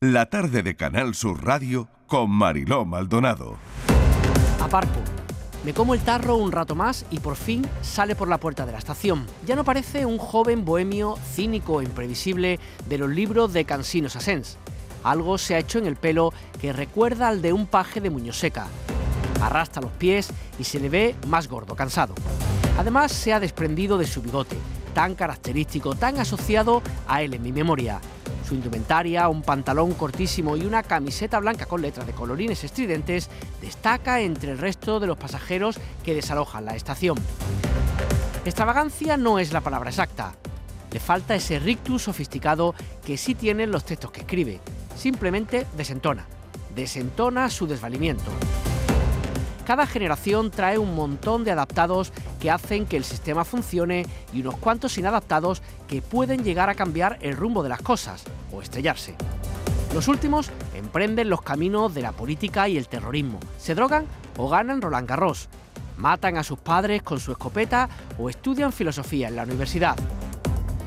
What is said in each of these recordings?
La tarde de Canal Sur Radio con Mariló Maldonado. Aparco. Me como el tarro un rato más y por fin sale por la puerta de la estación. Ya no parece un joven bohemio cínico e imprevisible de los libros de Cansino Sassens. Algo se ha hecho en el pelo que recuerda al de un paje de Muñoseca. Arrastra los pies y se le ve más gordo, cansado. Además se ha desprendido de su bigote, tan característico, tan asociado a él en mi memoria. Su indumentaria, un pantalón cortísimo y una camiseta blanca con letras de colorines estridentes destaca entre el resto de los pasajeros que desalojan la estación. Extravagancia no es la palabra exacta. Le falta ese rictus sofisticado que sí tienen los textos que escribe. Simplemente desentona. Desentona su desvalimiento. Cada generación trae un montón de adaptados que hacen que el sistema funcione y unos cuantos inadaptados que pueden llegar a cambiar el rumbo de las cosas o estrellarse. Los últimos emprenden los caminos de la política y el terrorismo, se drogan o ganan Roland Garros, matan a sus padres con su escopeta o estudian filosofía en la universidad.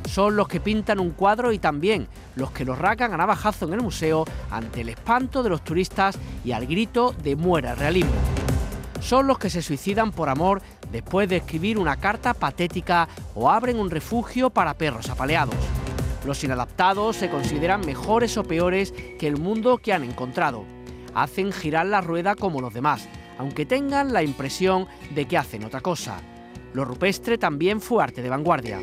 Son los que pintan un cuadro y también los que los racan a navajazo en el museo ante el espanto de los turistas y al grito de muera el realismo son los que se suicidan por amor después de escribir una carta patética o abren un refugio para perros apaleados. Los inadaptados se consideran mejores o peores que el mundo que han encontrado. Hacen girar la rueda como los demás, aunque tengan la impresión de que hacen otra cosa. Lo rupestre también fue arte de vanguardia.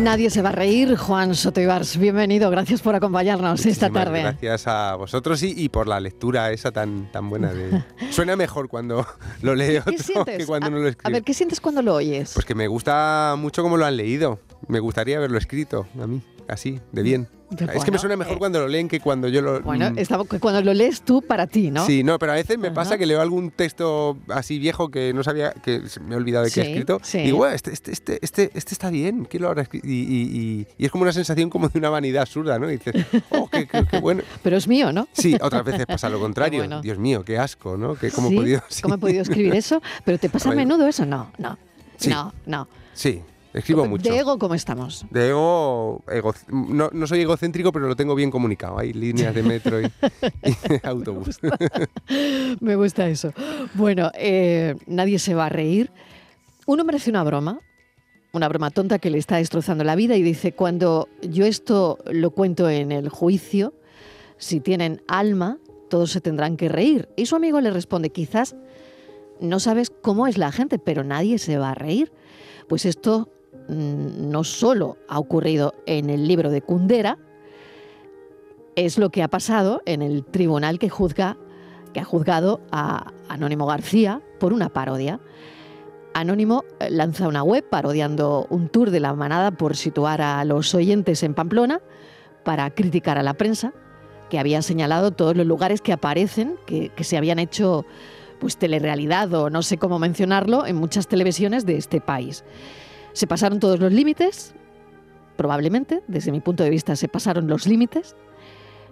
Nadie se va a reír. Juan Sotoibars, bienvenido. Gracias por acompañarnos esta tarde. Gracias a vosotros y, por la lectura esa tan, tan buena. De... Suena mejor cuando lo leo que cuando no lo escribo. A ver, ¿qué sientes cuando lo oyes? Pues que me gusta mucho cómo lo han leído. Me gustaría haberlo escrito a mí, así, de bien es que me suena mejor eh, cuando lo leen que cuando yo lo... Bueno, mm. cuando lo lees tú para ti, ¿no? Sí, no, pero a veces me pasa que leo algún texto así viejo que no sabía, que me he olvidado de que he escrito. Y digo, este, este, este, este, este está bien, ¿quién lo habrá escrito? Y, es como una sensación como de una vanidad absurda, ¿no? Y dices, oh, qué, bueno. pero es mío, ¿no? Sí, otras veces pasa lo contrario. Dios mío, qué asco, ¿no? ¿Cómo, he podido, ¿Cómo he podido escribir eso? ¿Pero te pasa a menudo eso? No, no. No, no. Sí, Escribo mucho. ¿De ego cómo estamos? De ego, no, no, soy egocéntrico, pero lo tengo bien comunicado. Hay líneas de metro y, autobús. Me gusta, eso. Bueno, eh, nadie se va a reír. Uno merece una broma, una broma tonta que le está destrozando la vida y dice, cuando yo esto lo cuento en el juicio, si tienen alma, todos se tendrán que reír. Y su amigo le responde, quizás no sabes cómo es la gente, pero nadie se va a reír. Pues esto no solo ha ocurrido en el libro de Kundera, es lo que ha pasado en el tribunal que juzga que ha juzgado a Anónimo García por una parodia. Anónimo eh, lanza una web parodiando un tour de la manada por situar a los oyentes en Pamplona para criticar a la prensa, que había señalado todos los lugares que aparecen, que, que se habían hecho pues telerealidad o no sé cómo mencionarlo en muchas televisiones de este país. Se pasaron todos los límites, probablemente, desde mi punto de vista se pasaron los límites.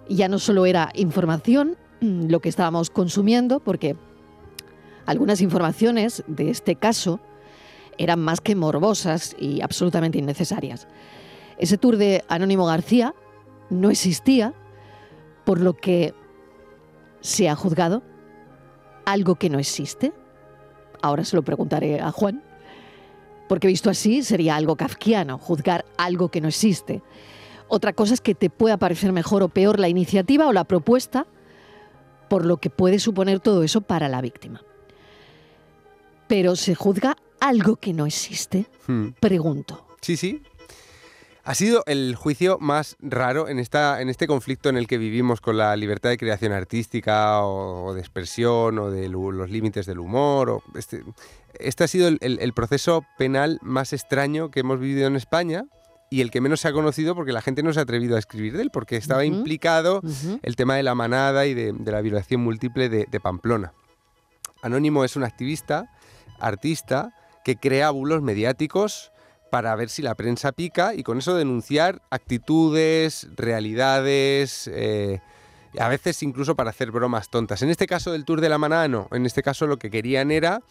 Ya no solo era información mm, lo que estábamos consumiendo, porque algunas informaciones de este caso eran más que morbosas y absolutamente innecesarias. Ese tour de Anónimo García no existía, por lo que se ha juzgado algo que no existe. Ahora se lo preguntaré a Juan porque visto así sería algo kafkiano, juzgar algo que no existe. Otra cosa es que te pueda parecer mejor o peor la iniciativa o la propuesta, por lo que puede suponer todo eso para la víctima. Pero se juzga algo que no existe. Hmm. Pregunto. Sí, sí, ha sido el juicio más raro en, esta, en este conflicto en el que vivimos con la libertad de creación artística o, de expresión o de los límites del humor. este, este ha sido el, proceso penal más extraño que hemos vivido en España y el que menos se ha conocido porque la gente no se ha atrevido a escribir de él, porque estaba implicado el tema de la manada y de, la violación múltiple de, de Pamplona. Anónimo es un activista, artista, que crea bulos mediáticos para ver si la prensa pica y con eso denunciar actitudes, realidades, eh, a veces incluso para hacer bromas tontas. En este caso del Tour de la Manada no, en este caso lo que querían era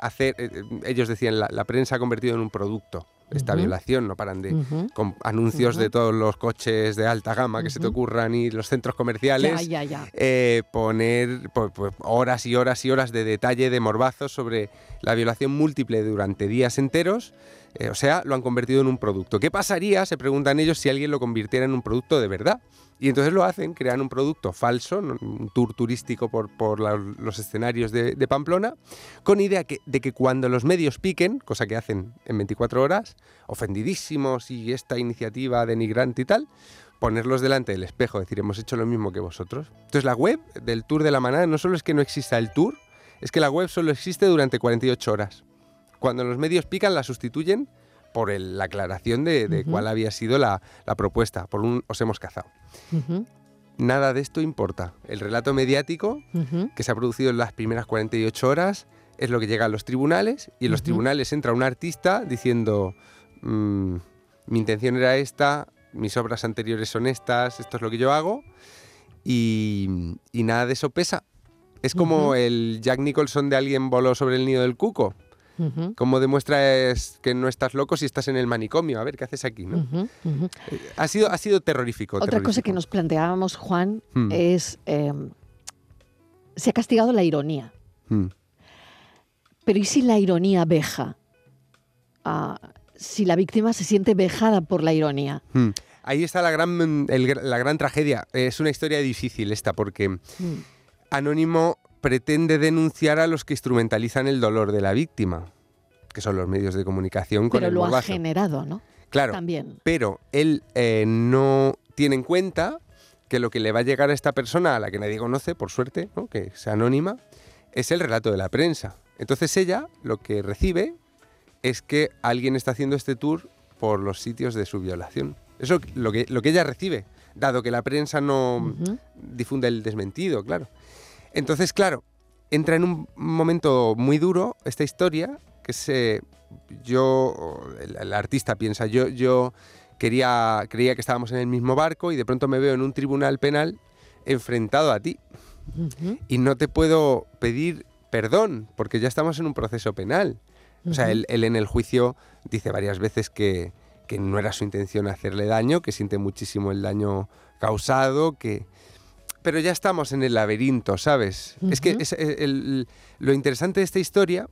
hacer, eh, eh, ellos decían, la, la prensa ha convertido en un producto esta violación, no paran de con anuncios de todos los coches de alta gama que se te ocurran y los centros comerciales. Ya, ya, ya. eh, poner pues, pues, horas y horas y horas de detalle, de morbazos sobre la violación múltiple durante días enteros. Eh, o sea, lo han convertido en un producto. ¿Qué pasaría, se preguntan ellos, si alguien lo convirtiera en un producto de verdad? Y entonces lo hacen, crean un producto falso, un tour turístico por, los escenarios de, Pamplona, con idea de que cuando los medios piquen, cosa que hacen en 24 horas, ofendidísimos y esta iniciativa denigrante y tal, ponerlos delante del espejo, decir, hemos hecho lo mismo que vosotros. Entonces la web del Tour de la Manada no solo es que no exista el tour, es que la web solo existe durante 48 horas. Cuando los medios pican la sustituyen por el- la aclaración de, de Ujú. cuál había sido la, la propuesta, por un os hemos cazado. Ujú, Nada de esto importa. El relato mediático ujú. que se ha producido en las primeras 48 horas es lo que llega a los tribunales y en los tribunales entra un artista diciendo "Mm, mi intención era esta, mis obras anteriores son estas, esto es lo que yo hago y, y nada de eso pesa. Es como el Jack Nicholson de alguien voló sobre el nido del cuco. Como demuestras que no estás loco si estás en el manicomio. A ver, ¿qué haces aquí? ¿no? ujú. Ha, sido, ha sido terrorífico. Otra cosa que nos planteábamos, Juan, Hmm. es eh, se ha castigado la ironía. Mm. Pero ¿y si la ironía veja? Ah, si la víctima se siente vejada por la ironía. Mm. Ahí está la gran, el la gran tragedia. Es una historia difícil esta porque Anónimo pretende denunciar a los que instrumentalizan el dolor de la víctima, que son los medios de comunicación con Pero el lo ha generado, ¿no? Claro, También. pero él eh, no tiene en cuenta que lo que le va a llegar a esta persona, a la que nadie conoce, por suerte, ¿no? que es anónima, es el relato de la prensa. Entonces ella lo que recibe es que alguien está haciendo este tour por los sitios de su violación. Eso es lo que, lo que ella recibe, dado que la prensa no difunde el desmentido, claro. Entonces, claro, entra en un momento muy duro esta historia, que se yo, el, el artista piensa, yo, yo quería, creía que estábamos en el mismo barco y de pronto me veo en un tribunal penal enfrentado a ti. Y no te puedo pedir perdón porque ya estamos en un proceso penal. O sea, él, él en el juicio dice varias veces que, que no era su intención hacerle daño, que siente muchísimo el daño causado, que... Pero ya estamos en el laberinto, ¿sabes? Es que es, eh, el- lo interesante de esta historia,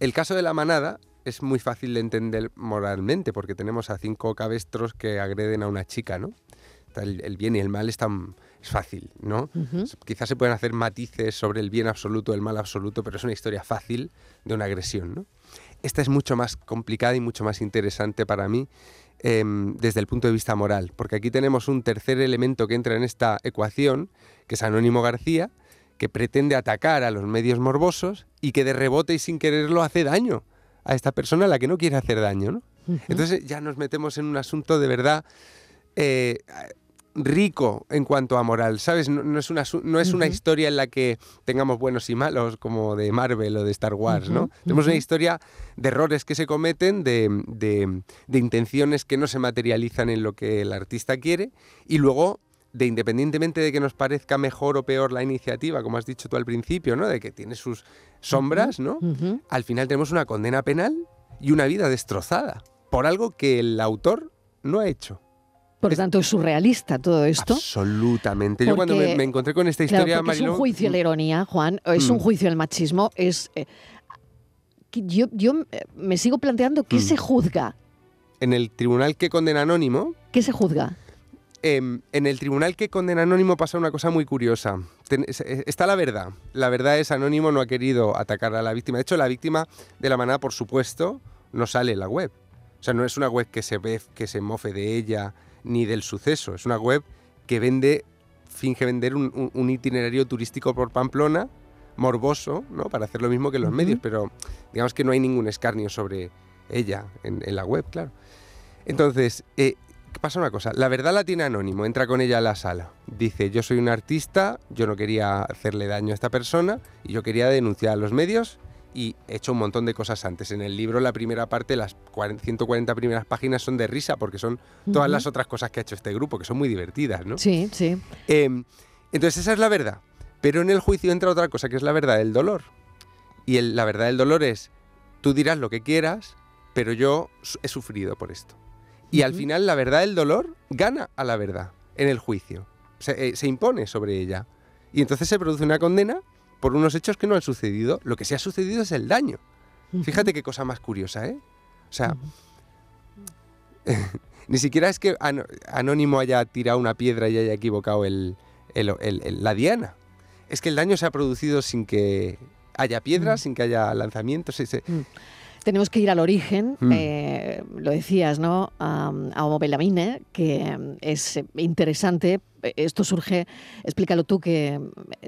el caso de la manada, es muy fácil de entender moralmente, porque tenemos a cinco cabestros que agreden a una chica, ¿no? El, el bien y el mal están, es fácil, ¿no? Ujú. Quizás se pueden hacer matices sobre el bien absoluto, el mal absoluto, pero es una historia fácil de una agresión. ¿no? Esta es mucho más complicada y mucho más interesante para mí em, desde el punto de vista moral, porque aquí tenemos un tercer elemento que entra en esta ecuación, que es Anónimo García, que pretende atacar a los medios morbosos y que de rebote y sin quererlo hace daño a esta persona a la que no quiere hacer daño. ¿no? Entonces ya nos metemos en un asunto de verdad eh, rico en cuanto a moral, ¿sabes? No, no es, una, no es una historia en la que tengamos buenos y malos como de Marvel o de Star Wars, ¿no? Tenemos una historia de errores que se cometen, de, de- de intenciones que no se materializan en lo que el artista quiere y luego de independientemente de que nos parezca mejor o peor la iniciativa, como has dicho tú al principio, ¿no? De que tiene sus sombras, ¿no? Al final tenemos una condena penal y una vida destrozada por algo que el autor no ha hecho. Por Es- tanto, es surrealista todo esto. Absolutamente. Yo cuando Porque- me, me encontré con esta Claro, historia, porque es Mariló, un juicio la ironía, Juan, es un Mm. juicio al machismo, es... eh, yo, yo eh, me sigo planteando qué Mm. se juzga, en el tribunal que condena anónimo, qué se juzga. em, en el tribunal que condena anónimo pasa una cosa muy curiosa. Ten- es- es- está la verdad. La verdad es anónimo no ha querido atacar a la víctima. De hecho, la víctima de la manada, por supuesto, no sale en la web. O sea, no es una web que se ve, que se mofe de ella ni del suceso. Es una web que vende, finge vender un, un- un itinerario turístico por Pamplona, morboso, ¿no? Para hacer lo mismo que los medios, pero digamos que no hay ningún escarnio sobre ella en, en la web, claro. Entonces, eh, pasa una cosa, la verdad la tiene anónimo, entra con ella a la sala, dice, yo soy un artista, yo no quería hacerle daño a esta persona y yo quería denunciar a los medios y he hecho un montón de cosas antes. En el libro, la primera parte, las 140 primeras páginas son de risa, porque son todas las otras cosas que ha hecho este grupo, que son muy divertidas, ¿no? Sí, sí. Em, entonces esa es la verdad. Pero en el juicio entra otra cosa, que es la verdad del dolor. Y la verdad del dolor es, tú dirás lo que quieras, pero yo he sufrido por esto. Y al final la verdad del dolor gana a la verdad en el juicio. Se, eh, se impone sobre ella. Y entonces se produce una condena por unos hechos que no han sucedido. Lo que se ha sucedido es el daño. Fíjate qué cosa más curiosa, ¿eh? O sea, ni siquiera es que Anónimo haya tirado una piedra y haya equivocado el, la diana. Es que el daño se ha producido sin que haya piedras, sin que haya lanzamientos. Mm. Tenemos que ir al origen, mm. eh, lo decías, ¿no? A, a Homo Belamine, que es interesante esto surge, explícalo tú, que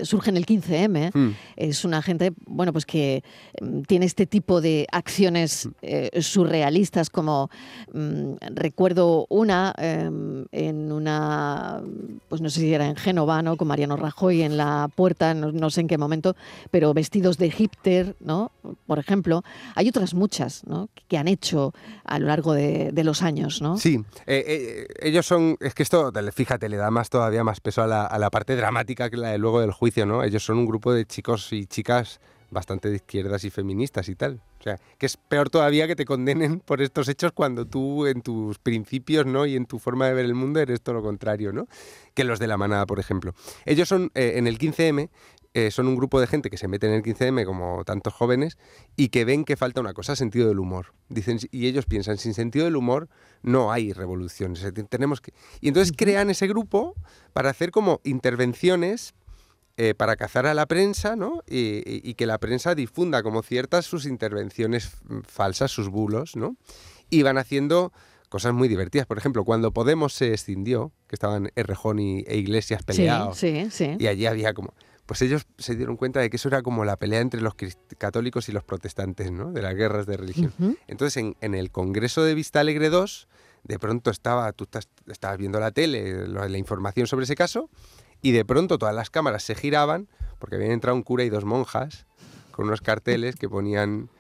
surge en el 15M. Hmm. Es una gente, bueno, pues que mm, tiene este tipo de acciones hmm. eh, surrealistas, como mm, recuerdo una em, en una, pues no sé si era en Génova, ¿no? Con Mariano Rajoy en la puerta, no, sé en qué momento, pero vestidos de hipster, ¿no? Por ejemplo. Hay otras muchas, ¿no? Que han hecho a lo largo de, los años, ¿no? Sí, eh, eh, ellos son, es que esto, fíjate, le da más toda todavía más peso a la, parte dramática que la de luego del juicio, ¿no? Ellos son un grupo de chicos y chicas bastante de izquierdas y feministas y tal. O sea, que es peor todavía que te condenen por estos hechos cuando tú en tus principios, ¿no? Y en tu forma de ver el mundo eres todo lo contrario, ¿no? Que los de la manada, por ejemplo. Ellos son, eh, en el 15M, eh, son un grupo de gente que se mete en el 15M como tantos jóvenes y que ven que falta una cosa, sentido del humor. Dicen, y ellos piensan, sin sentido del humor no hay revoluciones. Tenemos que... Y entonces crean ese grupo para hacer como intervenciones eh, para cazar a la prensa, ¿no? Y, que la prensa difunda como ciertas sus intervenciones falsas, sus bulos, ¿no? Y van haciendo cosas muy divertidas. Por ejemplo, cuando Podemos se escindió, que estaban Errejón y, e Iglesias peleados, y allí había como pues ellos se dieron cuenta de que eso era como la pelea entre los católicos y los protestantes, ¿no? De las guerras de religión. Entonces, en, el Congreso de Vista Alegre II, de pronto estaba, tú estabas viendo la tele, la información sobre ese caso, y de pronto todas las cámaras se giraban, porque habían entrado un cura y dos monjas, con unos carteles que ponían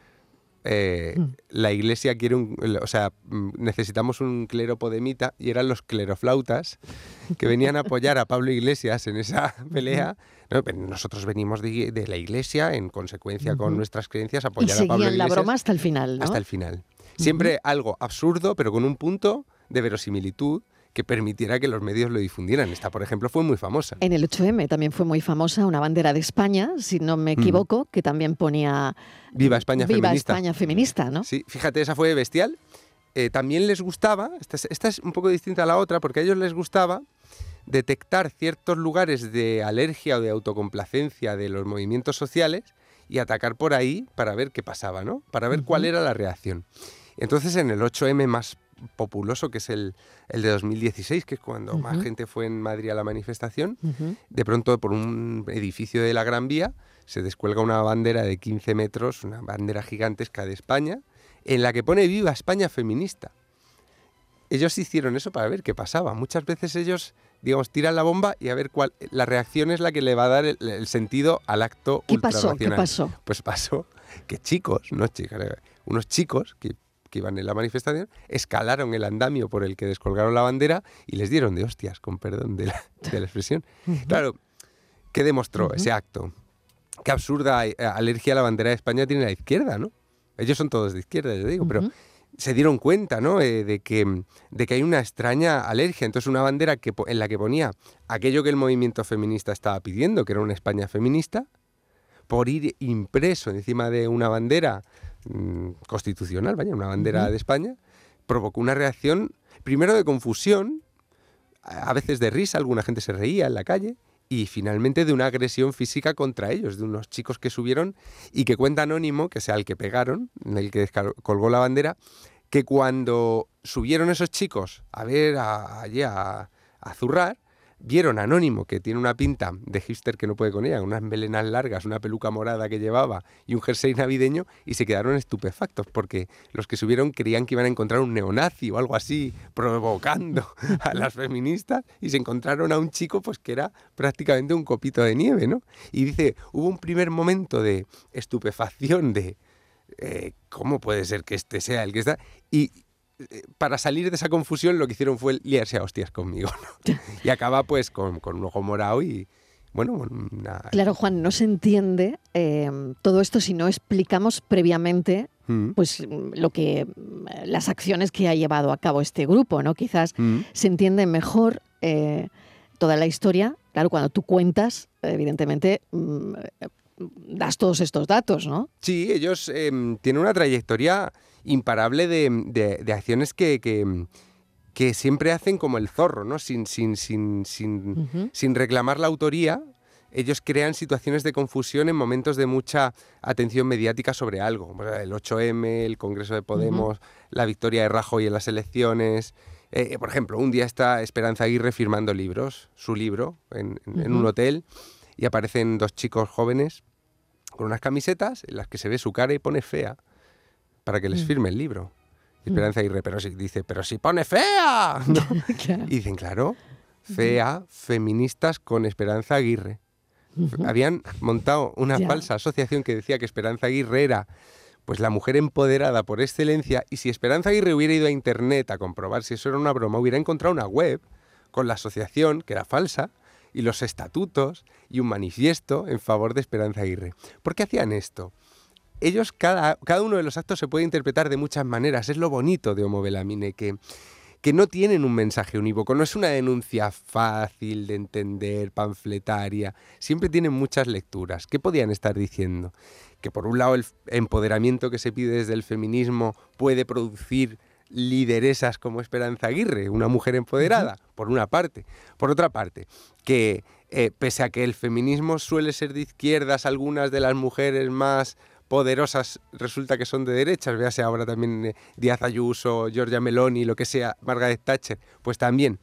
eh, mm. la iglesia quiere un, o sea, mm, necesitamos un clero podemita y eran los cleroflautas que venían a apoyar a Pablo Iglesias en esa pelea. nosotros venimos de, la iglesia, en consecuencia con nuestras creencias, apoyar a Pablo Iglesias. la broma hasta el final, Hasta el final. Siempre algo absurdo, pero con un punto de verosimilitud que permitiera que los medios lo difundieran. Esta, por ejemplo, fue muy famosa. En el 8M también fue muy famosa una bandera de España, si no me equivoco, que también ponía... Viva España Viva feminista. España feminista, ¿no? Sí, fíjate, esa fue bestial. Eh, también les gustaba, esta es, esta es un poco distinta a la otra, porque a ellos les gustaba detectar ciertos lugares de alergia o de autocomplacencia de los movimientos sociales y atacar por ahí para ver qué pasaba, ¿no? Para ver cuál era la reacción. Entonces en el 8M más populoso, que es el, el de 2016, que es cuando más gente fue en Madrid a la manifestación, de pronto por un edificio de la Gran Vía se descuelga una bandera de 15 metros, una bandera gigantesca de España, en la que pone viva España feminista. Ellos hicieron eso para ver qué pasaba. Muchas veces ellos, digamos, tiran la bomba y a ver cuál. La reacción es la que le va a dar el, sentido al acto ¿Qué pasó? ¿Qué pasó? Pues pasó que chicos, no chicas, unos chicos que que iban en la manifestación, escalaron el andamio por el que descolgaron la bandera y les dieron de hostias, con perdón de la, expresión. Claro, ¿qué demostró ese acto? Qué absurda eh, alergia a la bandera de España tiene la izquierda, ¿no? Ellos son todos de izquierda, yo digo, pero se dieron cuenta, ¿no? Eh, de, que, de que hay una extraña alergia. Entonces, una bandera que, en la que ponía aquello que el movimiento feminista estaba pidiendo, que era una España feminista, por ir impreso encima de una bandera Mm, constitucional, vaya, una bandera de España, provocó una reacción, primero de confusión, a veces de risa, alguna gente se reía en la calle, y finalmente de una agresión física contra ellos, de unos chicos que subieron y que cuenta Anónimo, que sea el que pegaron, el que colgó la bandera, que cuando subieron esos chicos a ver allí a, a, zurrar, vieron a Anónimo, que tiene una pinta de hipster que no puede con ella, unas melenas largas, una peluca morada que llevaba y un jersey navideño, y se quedaron estupefactos, porque los que subieron creían que iban a encontrar un neonazi o algo así, provocando a las feministas, y se encontraron a un chico pues que era prácticamente un copito de nieve, ¿no? Y dice, hubo un primer momento de estupefacción, de eh, cómo puede ser que este sea el que está, y para salir de esa confusión lo que hicieron fue liarse a hostias conmigo. Y acaba pues con, con, un ojo morado y, bueno, una... Claro, Juan, no se entiende eh, todo esto si no explicamos previamente mm. pues lo que las acciones que ha llevado a cabo este grupo, ¿no? Quizás mm. se entiende mejor eh, toda la historia. Claro, cuando tú cuentas, evidentemente mm, das todos estos datos, ¿no? Sí, ellos em, tienen una trayectoria imparable de, acciones que, que, siempre hacen como el zorro, ¿no? Sin, sin, sin, sin, sin reclamar la autoría, ellos crean situaciones de confusión en momentos de mucha atención mediática sobre algo. El 8M, el Congreso de Podemos, la victoria de Rajoy en las elecciones. Eh, por ejemplo, un día está Esperanza Aguirre firmando libros, su libro, en, en un hotel, y aparecen dos chicos jóvenes con unas camisetas en las que se ve su cara y pone fea para que les mm. firme el libro. Y Esperanza Aguirre, pero si, dice, pero si pone fea. Y dicen, claro, fea, feministas con Esperanza Aguirre. Habían montado una falsa asociación que decía que Esperanza Aguirre era pues la mujer empoderada por excelencia y si Esperanza Aguirre hubiera ido a internet a comprobar si eso era una broma, hubiera encontrado una web con la asociación que era falsa y los estatutos y un manifiesto en favor de Esperanza Aguirre. ¿Por qué hacían esto? Ellos, cada, cada uno de los actos se puede interpretar de muchas maneras. Es lo bonito de Homo Belamine, que, que no tienen un mensaje unívoco, no es una denuncia fácil de entender, panfletaria, siempre tienen muchas lecturas. ¿Qué podían estar diciendo? Que por un lado el empoderamiento que se pide desde el feminismo puede producir lideresas como Esperanza Aguirre, una mujer empoderada, por una parte. Por otra parte, que eh, pese a que el feminismo suele ser de izquierdas, algunas de las mujeres más poderosas resulta que son de derechas, véase ahora también eh, Díaz Ayuso, Giorgia Meloni, lo que sea, Margaret Thatcher, pues también.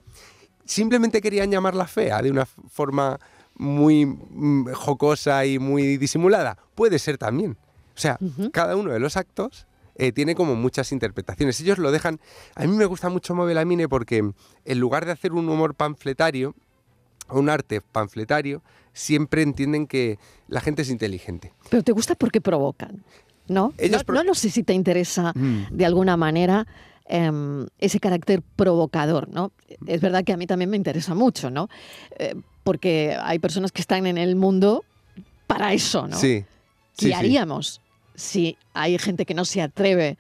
Simplemente querían llamarla fea de una forma muy mm, jocosa y muy disimulada. Puede ser también. O sea, cada uno de los actos eh, tiene como muchas interpretaciones. Ellos lo dejan... A mí me gusta mucho Movelamine porque en lugar de hacer un humor panfletario, un arte panfletario, siempre entienden que la gente es inteligente. Pero te gusta porque provocan, ¿no? no, no, sé si te interesa mm. de alguna manera em, ese carácter provocador, ¿no? Es verdad que a mí también me interesa mucho, ¿no? Eh, porque hay personas que están en el mundo para eso, ¿no? Sí. ¿Qué haríamos si hay gente que no se atreve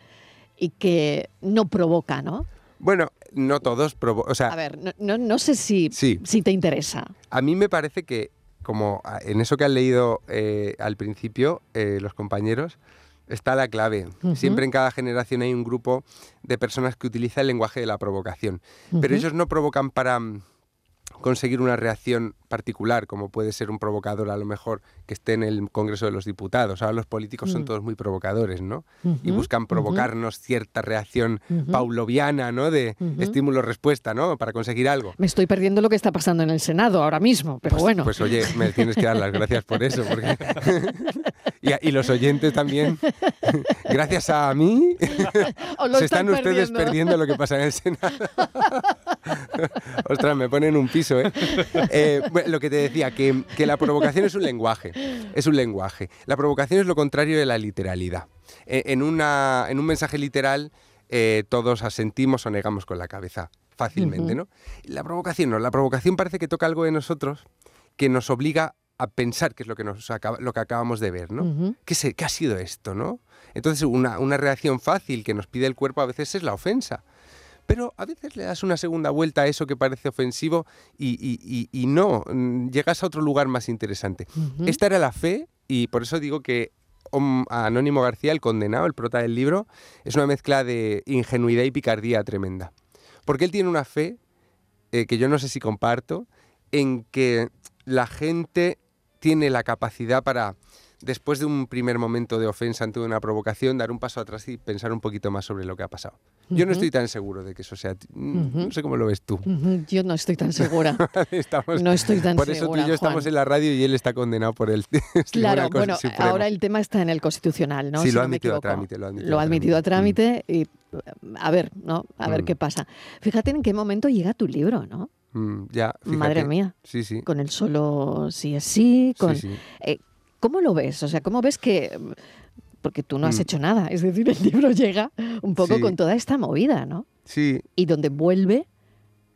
y que no provoca, ¿no? Bueno, no todos provocan. a ver, no, sé si, si te interesa. A mí me parece que como en eso que han leído eh, al principio eh, los compañeros, está la clave. Siempre en cada generación hay un grupo de personas que utiliza el lenguaje de la provocación. Pero ellos no provocan para mm, conseguir una reacción particular, como puede ser un provocador a lo mejor que esté en el Congreso de los Diputados. Ahora los políticos son mm. todos muy provocadores, ¿no? y buscan provocarnos cierta reacción pauloviana, ¿no? De estímulo-respuesta, ¿no? Para conseguir algo. Me estoy perdiendo lo que está pasando en el Senado ahora mismo, pero pues, bueno. Pues oye, me tienes que dar las gracias por eso. y, los oyentes también, gracias a mí, se están, ustedes perdiendo. lo que pasa en el Senado. Ostras, me ponen un piso, ¿eh? eh lo que te decía, que, la provocación es un lenguaje. Es un lenguaje. La provocación es lo contrario de la literalidad. E, en, una, en un mensaje literal, eh, todos asentimos o negamos con la cabeza fácilmente, ¿no? La provocación no. La provocación parece que toca algo de nosotros que nos obliga a pensar qué es lo que, nos lo que acabamos de ver, ¿no? ¿Qué, ¿Qué, ha sido esto, no? Entonces, una, una reacción fácil que nos pide el cuerpo a veces es la ofensa pero a veces le das una segunda vuelta a eso que parece ofensivo y, no, mm, llegas a otro lugar más interesante. Esta era la fe y por eso digo que Anónimo García, el condenado, el prota del libro, es una mezcla de ingenuidad y picardía tremenda. Porque él tiene una fe eh, que yo no sé si comparto, en que la gente tiene la capacidad para después de un primer momento de ofensa ante una provocación, dar un paso atrás y pensar un poquito más sobre lo que ha pasado. Yo no estoy tan seguro de que eso sea... No sé cómo lo ves tú. Yo no estoy tan segura. no estoy tan segura. Por eso tú y yo estamos en la radio y él está condenado por el... claro, bueno, ahora el tema está en el Constitucional, ¿no? Sí, lo, ha admitido a trámite, lo ha admitido lo ha admitido a trámite. y a ver, ¿no? A ver mm. qué pasa. Fíjate en qué momento llega tu libro, ¿no? Mm, ya, Madre mía. Sí, sí. Con el solo sí es sí, con... Eh, ¿Cómo lo ves? O sea, ¿cómo ves que porque tú no has mm. hecho nada. Es decir, el libro llega un poco con toda esta movida, ¿no? Sí. Y donde vuelve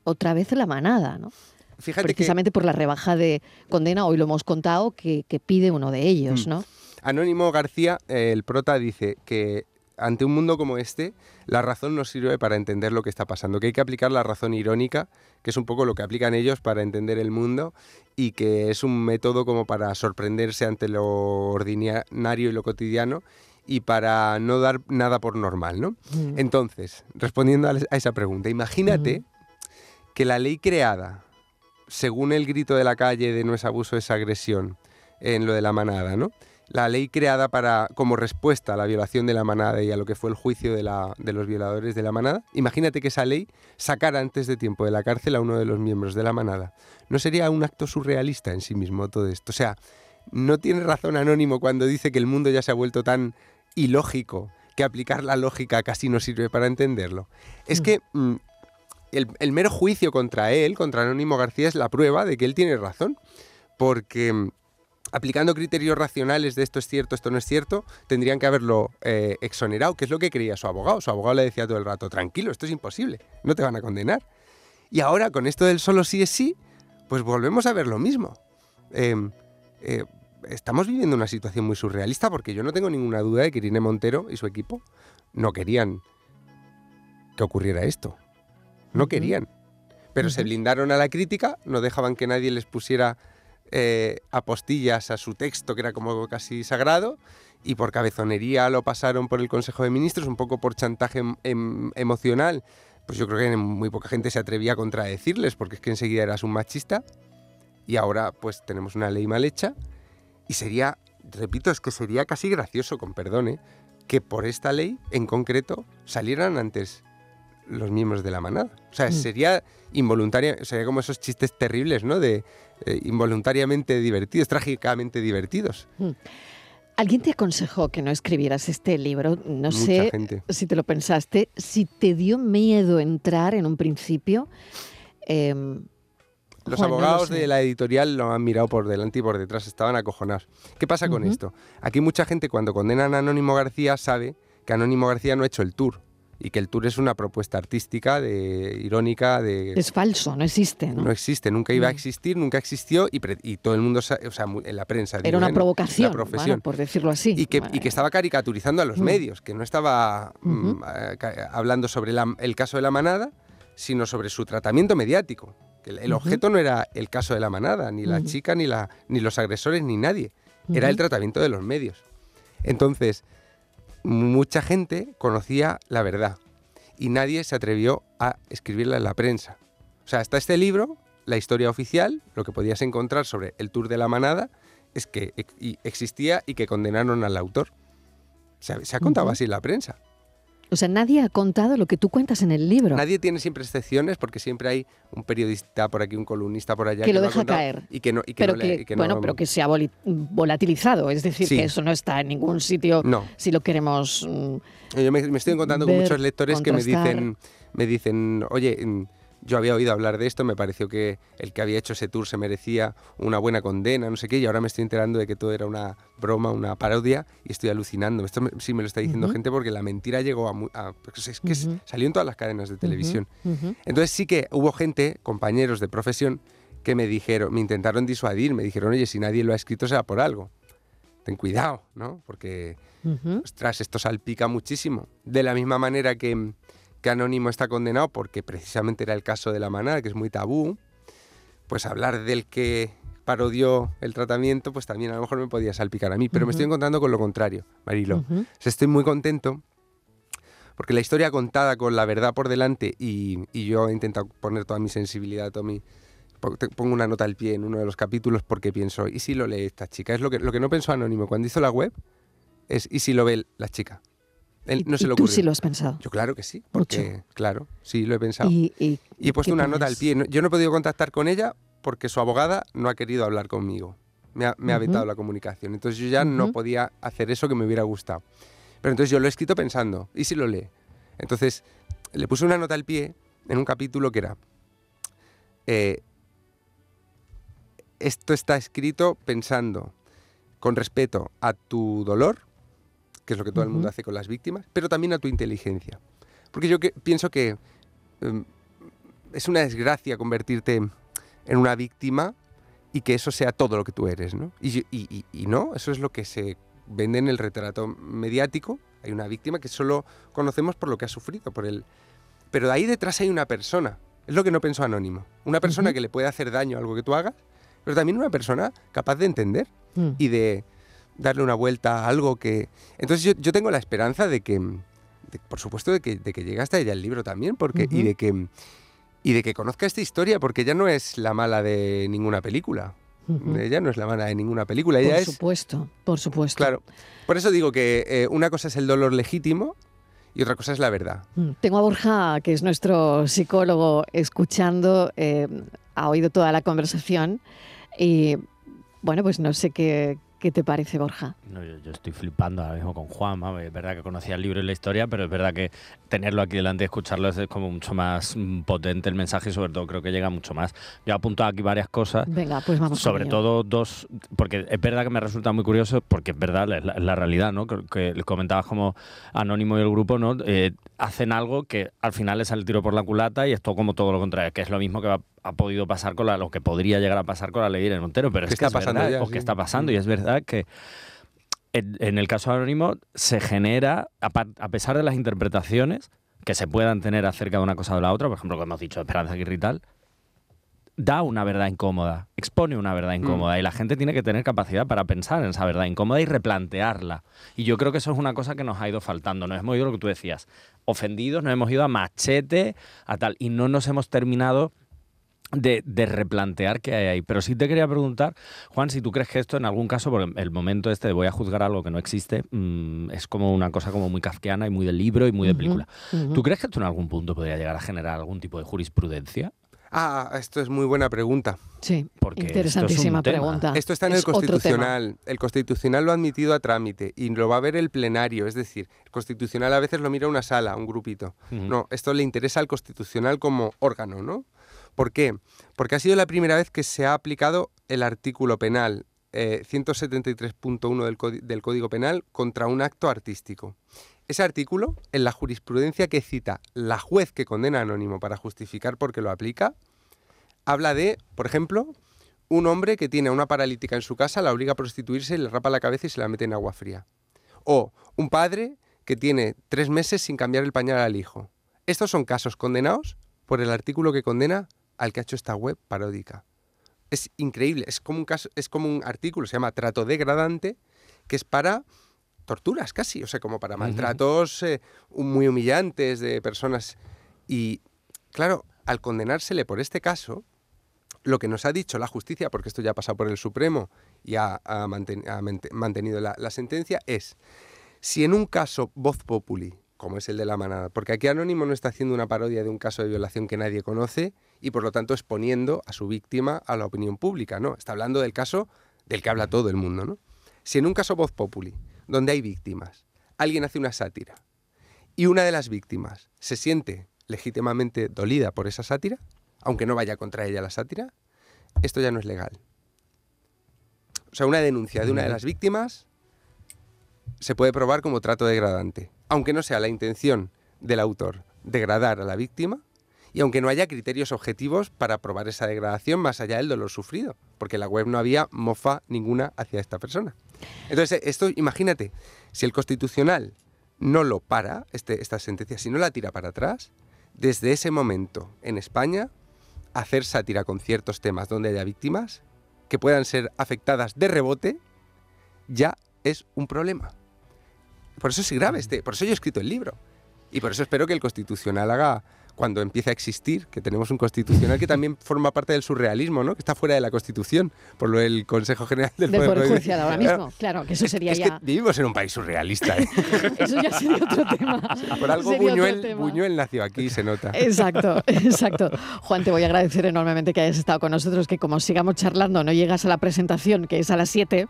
otra vez la manada, ¿no? Fíjate Precisamente por la rebaja de condena, hoy lo hemos contado, que, pide uno de ellos, ¿no? Anónimo García, el prota, dice que ante un mundo como este, la razón no sirve para entender lo que está pasando, que hay que aplicar la razón irónica, que es un poco lo que aplican ellos para entender el mundo y que es un método como para sorprenderse ante lo ordinario y lo cotidiano y para no dar nada por normal, ¿no? Mm. Entonces, respondiendo a esa pregunta, imagínate que la ley creada, según el grito de la calle de no es abuso, es agresión, en lo de la manada, ¿no? La ley creada para, como respuesta a la violación de la manada y a lo que fue el juicio de, la, de los violadores de la manada, imagínate que esa ley sacara antes de tiempo de la cárcel a uno de los miembros de la manada. ¿No sería un acto surrealista en sí mismo todo esto? O sea, no tiene razón Anónimo cuando dice que el mundo ya se ha vuelto tan ilógico que aplicar la lógica casi no sirve para entenderlo. Es mm. que mm, el, el mero juicio contra él, contra Anónimo García, es la prueba de que él tiene razón. Porque mm, aplicando criterios racionales de esto es cierto, esto no es cierto, tendrían que haberlo eh, exonerado, que es lo que creía su abogado. Su abogado le decía todo el rato, tranquilo, esto es imposible, no te van a condenar. Y ahora con esto del solo sí es sí, pues volvemos a ver lo mismo. Em, eh, estamos viviendo una situación muy surrealista porque yo no tengo ninguna duda de que Irene Montero y su equipo no querían que ocurriera esto. No querían. Pero se blindaron a la crítica, no dejaban que nadie les pusiera eh, apostillas a su texto, que era como casi sagrado, y por cabezonería lo pasaron por el Consejo de Ministros, un poco por chantaje em, em, emocional. Pues yo creo que muy poca gente se atrevía a contradecirles, porque es que enseguida eras un machista, y ahora pues tenemos una ley mal hecha, y sería, repito, es que sería casi gracioso, con perdone, ¿eh? que por esta ley en concreto salieran antes los miembros de la manada. O sea, mm. sería involuntaria, sería como esos chistes terribles, ¿no? De eh, involuntariamente divertidos, trágicamente divertidos. Hmm. ¿Alguien te aconsejó que no escribieras este libro? No sé si te lo pensaste, si te dio miedo entrar en un principio. Em, los abogados de la editorial lo han mirado por delante y por detrás, estaban acojonados. ¿Qué pasa con esto? Aquí mucha gente cuando condenan a Anónimo García sabe que Anónimo García no ha hecho el tour y que el tour es una propuesta artística, de, irónica, de... Es falso, no existe, ¿no? No existe, nunca iba a mm. existir, nunca existió y, y todo el mundo, o sea, en la prensa... Era una provocación, por decirlo así. Y que, y que, estaba caricaturizando a los mm. medios, que no estaba mm, hablando sobre el caso de la manada, sino sobre su tratamiento mediático. El, objeto no era el caso de la manada, ni la chica, ni, la, ni los agresores, ni nadie. Era el tratamiento de los medios. Entonces, mucha gente conocía la verdad y nadie se atrevió a escribirla en la prensa. O sea, hasta este libro, la historia oficial, lo que podías encontrar sobre el Tour de la Manada, es que existía y que condenaron al autor. Se, se ha contado así en la prensa. O sea, nadie ha contado lo que tú cuentas en el libro. Nadie tiene siempre excepciones porque siempre hay un periodista por aquí, un columnista por allá que, lo deja caer. Y que no, y pero que, bueno, pero que se ha volatilizado, es decir, que eso no está en ningún sitio. No. Si lo queremos. Mm, Yo me, estoy encontrando con muchos lectores que me dicen, me dicen, oye mm, yo había oído hablar de esto, me pareció que el que había hecho ese tour se merecía una buena condena, no sé qué, y ahora me estoy enterando de que todo era una broma, una parodia, y estoy alucinando. Esto sí me lo está diciendo gente porque la mentira llegó a... Pues es que salió en todas las cadenas de televisión. Entonces sí que hubo gente, compañeros de profesión, que me dijeron, me intentaron disuadir, me dijeron, oye, si nadie lo ha escrito será por algo. Ten cuidado, ¿no? Porque, ostras, esto salpica muchísimo. De la misma manera que que Anónimo está condenado porque precisamente era el caso de la manada, que es muy tabú, pues hablar del que parodió el tratamiento, pues también a lo mejor me podía salpicar a mí. Pero me estoy encontrando con lo contrario, Marilo. estoy muy contento porque la historia contada con la verdad por delante y, yo he intentado poner toda mi sensibilidad, todo mi, pongo una nota al pie en uno de los capítulos porque pienso, ¿y si lo lee esta chica? Es lo que, lo que no pensó Anónimo cuando hizo la web, es ¿y si lo ve la chica? Él, no se lo tú sí lo has pensado? Yo claro que sí, porque claro, sí lo he pensado. Y, he puesto una nota al pie. Yo no he podido contactar con ella porque su abogada no ha querido hablar conmigo. Me ha, me vetado la comunicación. Entonces yo ya no podía hacer eso que me hubiera gustado. Pero entonces yo lo he escrito pensando, ¿y si lo lee? Entonces le puse una nota al pie en un capítulo que era, eh, esto está escrito pensando con respeto a tu dolor, que es lo que todo el mundo hace con las víctimas, pero también a tu inteligencia. Porque yo pienso que em, es una desgracia convertirte en una víctima y que eso sea todo lo que tú eres, ¿no? Y, y, no, eso es lo que se vende en el retrato mediático. Hay una víctima que solo conocemos por lo que ha sufrido, por el... Pero de ahí detrás hay una persona. Es lo que no pensó Anónimo. Una persona que le puede hacer daño a algo que tú hagas, pero también una persona capaz de entender mm. y de darle una vuelta a algo que... Entonces yo, tengo la esperanza de que, por supuesto, de que, de que llegue hasta ella el libro también, porque, y de que y de que conozca esta historia, porque ella no es la mala de ninguna película. Ella no es la mala de ninguna película. Ella por supuesto, por supuesto. Claro. Por eso digo que eh, una cosa es el dolor legítimo y otra cosa es la verdad. Mm, tengo a Borja, que es nuestro psicólogo, escuchando, eh, ha oído toda la conversación y bueno, pues no sé qué, ¿Qué te parece, Borja? No, yo, estoy flipando ahora mismo con Juan. Es verdad que conocía el libro y la historia, pero es verdad que tenerlo aquí delante y escucharlo es como mucho más mm, potente el mensaje y sobre todo creo que llega mucho más. Yo he apuntado aquí varias cosas. Venga, pues vamos. Sobre todo dos, porque es verdad que me resulta muy curioso, porque es verdad, es la, realidad, ¿no? Que, que comentabas como Anónimo y el grupo, ¿no? Eh, hacen algo que al final es el tiro por la culata y esto como todo lo contrario, que es lo mismo que ha podido pasar con la, lo que podría llegar a pasar con la ley de Montero, pero es que está pasando verdad, o que está pasando y es verdad que en, el caso anónimo se genera, a, pesar de las interpretaciones que se puedan tener acerca de una cosa o de la otra, por ejemplo, como hemos dicho, Esperanza Aguirre y tal, da una verdad incómoda, expone una verdad mm. incómoda y la gente tiene que tener capacidad para pensar en esa verdad incómoda y replantearla. Y yo creo que eso es una cosa que nos ha ido faltando. Nos hemos ido lo que tú decías, ofendidos, nos hemos ido a machete, a tal, y no nos hemos terminado de, replantear qué hay ahí. Pero sí te quería preguntar, Juan, si tú crees que esto en algún caso, porque el momento este de voy a juzgar algo que no existe, mm, es como una cosa como muy kafkiana y muy de libro y muy de película. ¿Tú crees que esto en algún punto podría llegar a generar algún tipo de jurisprudencia? Ah, esto es muy buena pregunta. Sí, porque interesantísima pregunta. Esto está en el Constitucional. El Constitucional lo ha admitido a trámite y lo va a ver el plenario. Es decir, el Constitucional a veces lo mira una sala, un grupito. No, esto le interesa al Constitucional como órgano, ¿no? ¿Por qué? Porque ha sido la primera vez que se ha aplicado el artículo penal 173.1 eh, del Código Penal contra un acto artístico. Ese artículo, en la jurisprudencia que cita la juez que condena anónimo para justificar por qué lo aplica, habla de, por ejemplo, un hombre que tiene una paralítica en su casa, la obliga a prostituirse, le rapa la cabeza y se la mete en agua fría. O un padre que tiene tres meses sin cambiar el pañal al hijo. Estos son casos condenados por el artículo que condena al que ha hecho esta web paródica. Es increíble, es como un caso, es como un artículo, se llama trato degradante, que es para torturas casi, o sea, como para maltratos eh, muy humillantes de personas. Y claro, al condenársele por este caso, lo que nos ha dicho la justicia, porque esto ya ha pasado por el Supremo y ha, mantenido la, la, sentencia, es, si en un caso voz populi, como es el de la manada, porque aquí Anónimo no está haciendo una parodia de un caso de violación que nadie conoce y por lo tanto exponiendo a su víctima a la opinión pública, ¿no? Está hablando del caso del que habla todo el mundo, ¿no? Si en un caso voz populi donde hay víctimas, alguien hace una sátira y una de las víctimas se siente legítimamente dolida por esa sátira, aunque no vaya contra ella la sátira, esto ya no es legal. O sea, una denuncia de una de las víctimas se puede probar como trato degradante, aunque no sea la intención del autor degradar a la víctima y aunque no haya criterios objetivos para probar esa degradación más allá del dolor sufrido, porque en la web no había mofa ninguna hacia esta persona. Entonces, esto, imagínate, si el Constitucional no lo para, este, esta sentencia, si no la tira para atrás, desde ese momento en España, hacer sátira con ciertos temas donde haya víctimas que puedan ser afectadas de rebote, ya es un problema. Por eso es grave este, por eso yo he escrito el libro. Y por eso espero que el Constitucional haga cuando empiece a existir, que tenemos un constitucional que también forma parte del surrealismo, ¿no? que está fuera de la Constitución, por lo del Consejo General del, Del Poder Judicial. Ahora mismo, claro, que eso sería es ya... que vivimos en un país surrealista. ¿eh? Eso ya sería otro tema. Por algo. Buñuel nació aquí, se nota. Exacto, exacto. Juan, te voy a agradecer enormemente que hayas estado con nosotros, que como sigamos charlando no llegas a la presentación, que es a las 7,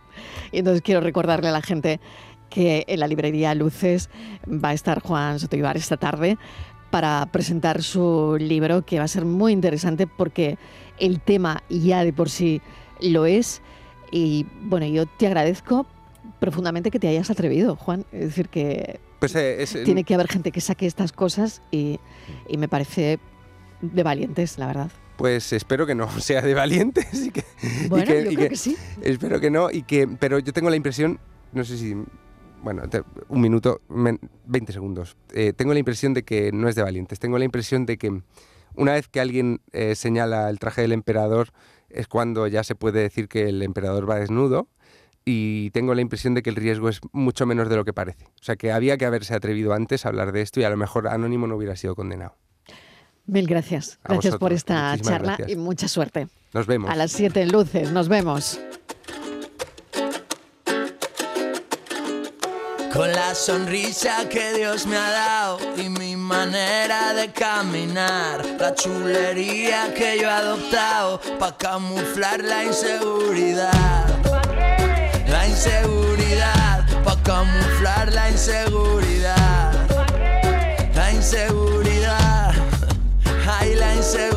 y entonces quiero recordarle a la gente que en la librería Luces va a estar Juan Sotoibar esta tarde para presentar su libro, que va a ser muy interesante porque el tema ya de por sí lo es. Y bueno, yo te agradezco profundamente que te hayas atrevido, Juan. Es decir, que Pues, eh, es- tiene que haber gente que saque estas cosas y, y me parece de valientes, la verdad. pues espero que no sea de valientes. y que- y Bueno, que- yo y creo que- que sí. Espero que no, y que, pero yo tengo la impresión, no sé si, bueno, te- un minuto, men- 20 segundos. Eh, tengo la impresión de que no es de valientes. Tengo la impresión de que una vez que alguien eh, señala el traje del emperador es cuando ya se puede decir que el emperador va desnudo. Y tengo la impresión de que el riesgo es mucho menos de lo que parece. O sea, que había que haberse atrevido antes a hablar de esto y a lo mejor Anónimo no hubiera sido condenado. Mil gracias. A Gracias por esta Muchísimas charla gracias. y mucha suerte. Nos vemos. A las 7 en Luces, nos vemos. Con la sonrisa que Dios me ha dado y mi manera de caminar, la chulería que yo he adoptado para camuflar la inseguridad. La inseguridad, para camuflar la inseguridad. La inseguridad, ay la inseguridad.